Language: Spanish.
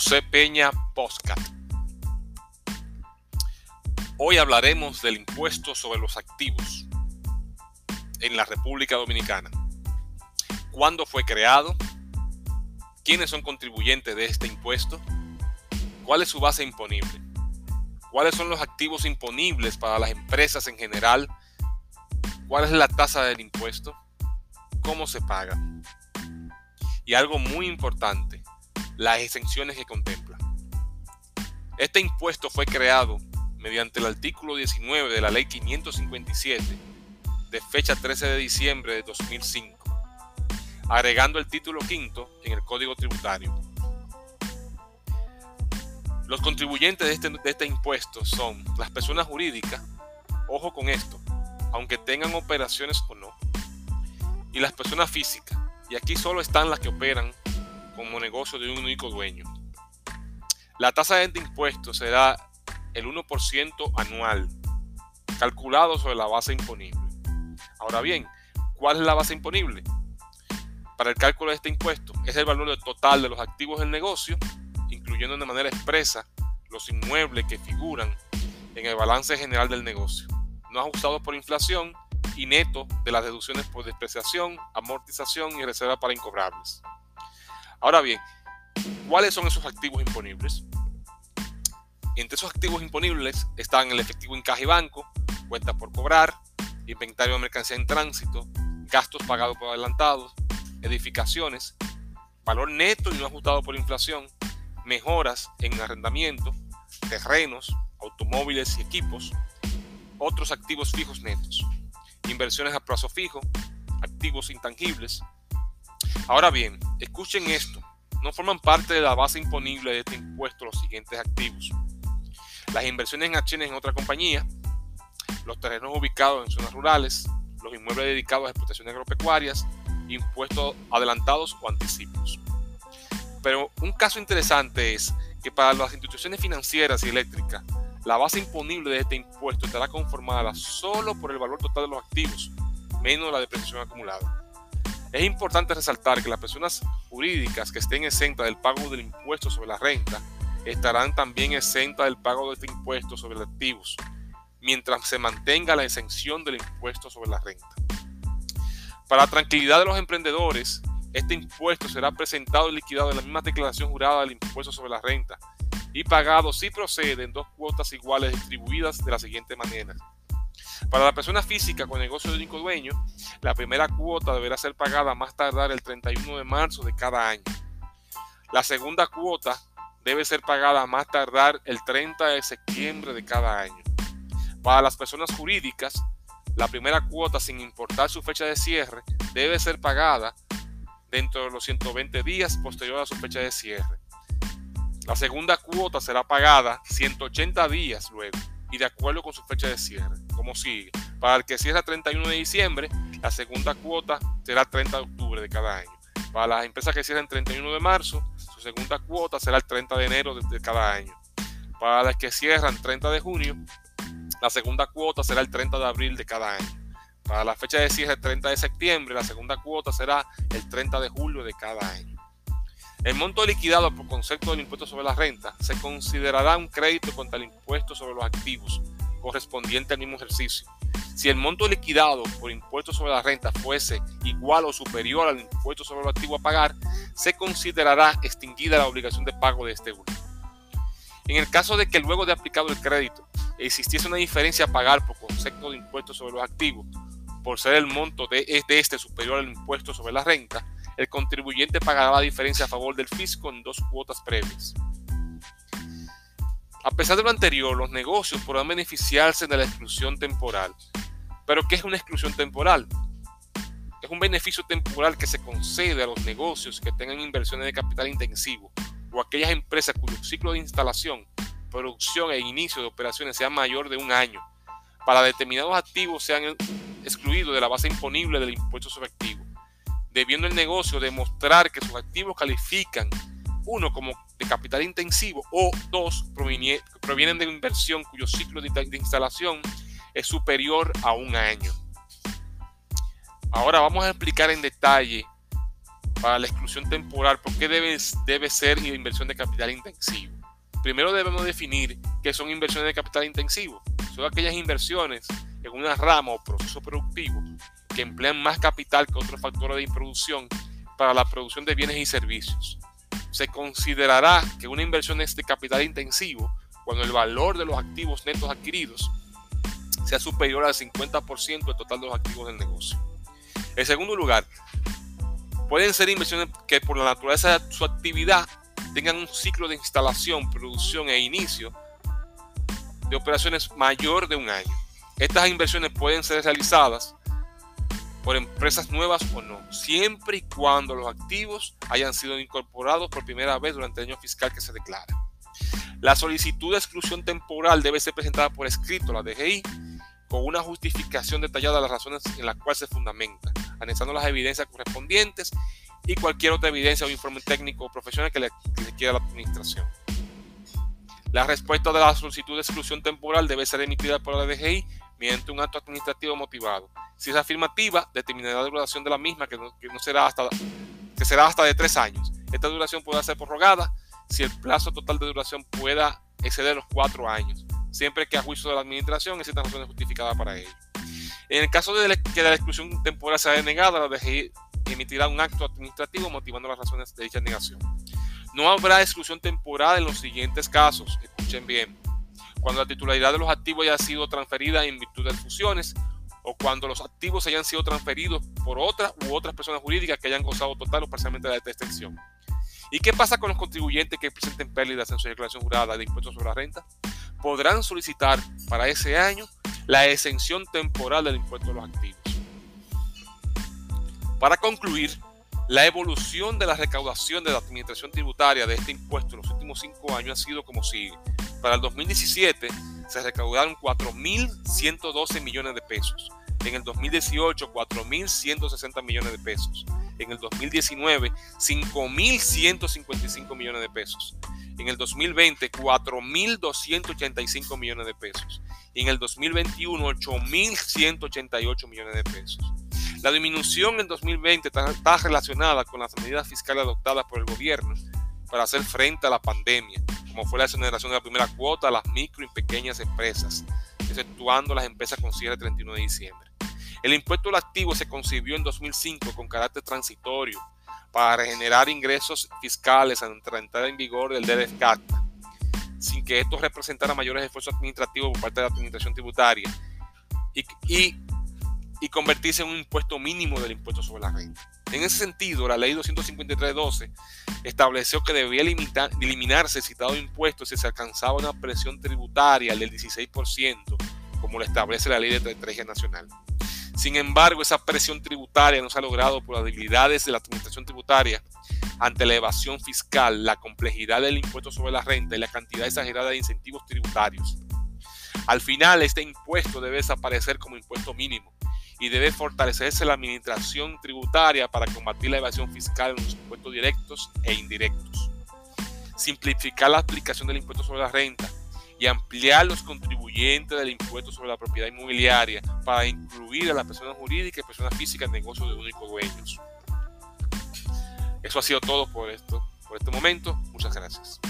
José Peña Postcat. Hoy hablaremos del impuesto sobre los activos en la República Dominicana. ¿Cuándo fue creado? ¿Quiénes son contribuyentes de este impuesto? ¿Cuál es su base imponible? ¿Cuáles son los activos imponibles para las empresas en general? ¿Cuál es la tasa del impuesto? ¿Cómo se paga? Y algo muy importante, las exenciones que contempla. Este impuesto fue creado mediante el artículo 19 de la Ley 557 de fecha 13 de diciembre de 2005, agregando el título quinto en el Código Tributario. Los contribuyentes de este, de este impuesto son las personas jurídicas, ojo con esto, aunque tengan operaciones o no, y las personas físicas, y aquí solo están las que operan como negocio de un único dueño. La tasa de impuesto será el 1% anual, calculado sobre la base imponible. Ahora bien, ¿cuál es la base imponible? Para el cálculo de este impuesto es el valor total de los activos del negocio, incluyendo de manera expresa los inmuebles que figuran en el balance general del negocio, no ajustados por inflación y neto de las deducciones por depreciación, amortización y reserva para incobrables. Ahora bien, ¿cuáles son esos activos imponibles? Entre esos activos imponibles están el efectivo en caja y banco, cuenta por cobrar, inventario de mercancía en tránsito, gastos pagados por adelantados, edificaciones, valor neto y no ajustado por inflación, mejoras en arrendamiento, terrenos, automóviles y equipos, otros activos fijos netos, inversiones a plazo fijo, activos intangibles, Ahora bien, escuchen esto, no forman parte de la base imponible de este impuesto los siguientes activos. Las inversiones en acciones en otra compañía, los terrenos ubicados en zonas rurales, los inmuebles dedicados a explotaciones agropecuarias, impuestos adelantados o anticipos. Pero un caso interesante es que para las instituciones financieras y eléctricas, la base imponible de este impuesto estará conformada solo por el valor total de los activos, menos la depreciación acumulada. Es importante resaltar que las personas jurídicas que estén exentas del pago del impuesto sobre la renta estarán también exentas del pago de este impuesto sobre los activos, mientras se mantenga la exención del impuesto sobre la renta. Para la tranquilidad de los emprendedores, este impuesto será presentado y liquidado en la misma declaración jurada del impuesto sobre la renta y pagado si procede en dos cuotas iguales distribuidas de la siguiente manera. Para la persona física con negocio de único dueño, la primera cuota deberá ser pagada más tardar el 31 de marzo de cada año. La segunda cuota debe ser pagada más tardar el 30 de septiembre de cada año. Para las personas jurídicas, la primera cuota, sin importar su fecha de cierre, debe ser pagada dentro de los 120 días posterior a su fecha de cierre. La segunda cuota será pagada 180 días luego y de acuerdo con su fecha de cierre, como sigue. Para el que cierra 31 de diciembre, la segunda cuota será 30 de octubre de cada año. Para las empresas que cierran 31 de marzo, su segunda cuota será el 30 de enero de, cada año. Para las que cierran 30 de junio, la segunda cuota será el 30 de abril de cada año. Para la fecha de cierre 30 de septiembre, la segunda cuota será el 30 de julio de cada año. El monto liquidado por concepto del impuesto sobre la renta se considerará un crédito contra el impuesto sobre los activos correspondiente al mismo ejercicio. Si el monto liquidado por impuesto sobre la renta fuese igual o superior al impuesto sobre los activos a pagar, se considerará extinguida la obligación de pago de este último. En el caso de que luego de aplicado el crédito existiese una diferencia a pagar por concepto de impuesto sobre los activos, por ser el monto de este superior al impuesto sobre la renta, el contribuyente pagará la diferencia a favor del fisco en dos cuotas previas. A pesar de lo anterior, los negocios podrán beneficiarse de la exclusión temporal. ¿Pero qué es una exclusión temporal? Es un beneficio temporal que se concede a los negocios que tengan inversiones de capital intensivo o aquellas empresas cuyo ciclo de instalación, producción e inicio de operaciones sea mayor de un año. Para determinados activos sean excluidos de la base imponible del impuesto sobre activos debiendo el negocio demostrar que sus activos califican, uno, como de capital intensivo o dos, provienen de inversión cuyo ciclo de, instalación es superior a un año. Ahora vamos a explicar en detalle para la exclusión temporal, ¿por qué debe, debe ser inversión de capital intensivo? Primero debemos definir qué son inversiones de capital intensivo. Son aquellas inversiones en una rama o proceso productivo que emplean más capital que otros factores de producción para la producción de bienes y servicios. Se considerará que una inversión es de capital intensivo cuando el valor de los activos netos adquiridos sea superior al 50% del total de los activos del negocio. En segundo lugar, pueden ser inversiones que por la naturaleza de su actividad tengan un ciclo de instalación, producción e inicio de operaciones mayor de un año. Estas inversiones pueden ser realizadas por empresas nuevas o no, siempre y cuando los activos hayan sido incorporados por primera vez durante el año fiscal que se declara. La solicitud de exclusión temporal debe ser presentada por escrito a la DGI con una justificación detallada de las razones en las cuales se fundamenta, analizando las evidencias correspondientes y cualquier otra evidencia o informe técnico o profesional que le, quiera la administración. La respuesta de la solicitud de exclusión temporal debe ser emitida por la DGI mediante un acto administrativo motivado. Si es afirmativa, determinará la duración de la misma, que no, será hasta, que será hasta de tres años. Esta duración puede ser prorrogada si el plazo total de duración pueda exceder los cuatro años, siempre que a juicio de la administración exista razones justificadas para ello. En el caso de que la exclusión temporal sea denegada, la DGI emitirá un acto administrativo motivando las razones de dicha negación. No habrá exclusión temporal en los siguientes casos. Escuchen bien. Cuando la titularidad de los activos haya sido transferida en virtud de fusiones o cuando los activos hayan sido transferidos por otra u otras personas jurídicas que hayan gozado total o parcialmente de esta extensión. ¿Y qué pasa con los contribuyentes que presenten pérdidas en su declaración jurada de impuestos sobre la renta? Podrán solicitar para ese año la exención temporal del impuesto a los activos. Para concluir, la evolución de la recaudación de la administración tributaria de este impuesto en los últimos cinco años ha sido como sigue. Para el 2017 se recaudaron 4.112 millones de pesos. En el 2018, 4.160 millones de pesos en el 2019 5.155 millones de pesos. En el 2020 4.285 millones de pesos. Y en el 2021 8.188 millones de pesos. La disminución en 2020 está relacionada con las medidas fiscales adoptadas por el gobierno para hacer frente a la pandemia, como fue la exoneración de la primera cuota a las micro y pequeñas empresas, exceptuando las empresas con cierre el 31 de diciembre. El impuesto al activo se concibió en 2005 con carácter transitorio para generar ingresos fiscales ante la entrada en vigor del DDFCAT, sin que esto representara mayores esfuerzos administrativos por parte de la administración tributaria y, y, convertirse en un impuesto mínimo del impuesto sobre la renta. En ese sentido, la ley 253.12 estableció que debía eliminarse el citado impuesto si se alcanzaba una presión tributaria del 16%, como lo establece la ley de estrategia nacional. Sin embargo, esa presión tributaria no se ha logrado por las debilidades de la administración tributaria ante la evasión fiscal, la complejidad del impuesto sobre la renta y la cantidad exagerada de incentivos tributarios. Al final, este impuesto debe desaparecer como impuesto mínimo y debe fortalecerse la administración tributaria para combatir la evasión fiscal en los impuestos directos e indirectos. Simplificar la aplicación del impuesto sobre la renta y ampliar los contribuyentes del impuesto sobre la propiedad inmobiliaria para incluir a las personas jurídicas y personas físicas en negocios de únicos dueños. Eso ha sido todo por esto, por este momento. Muchas gracias.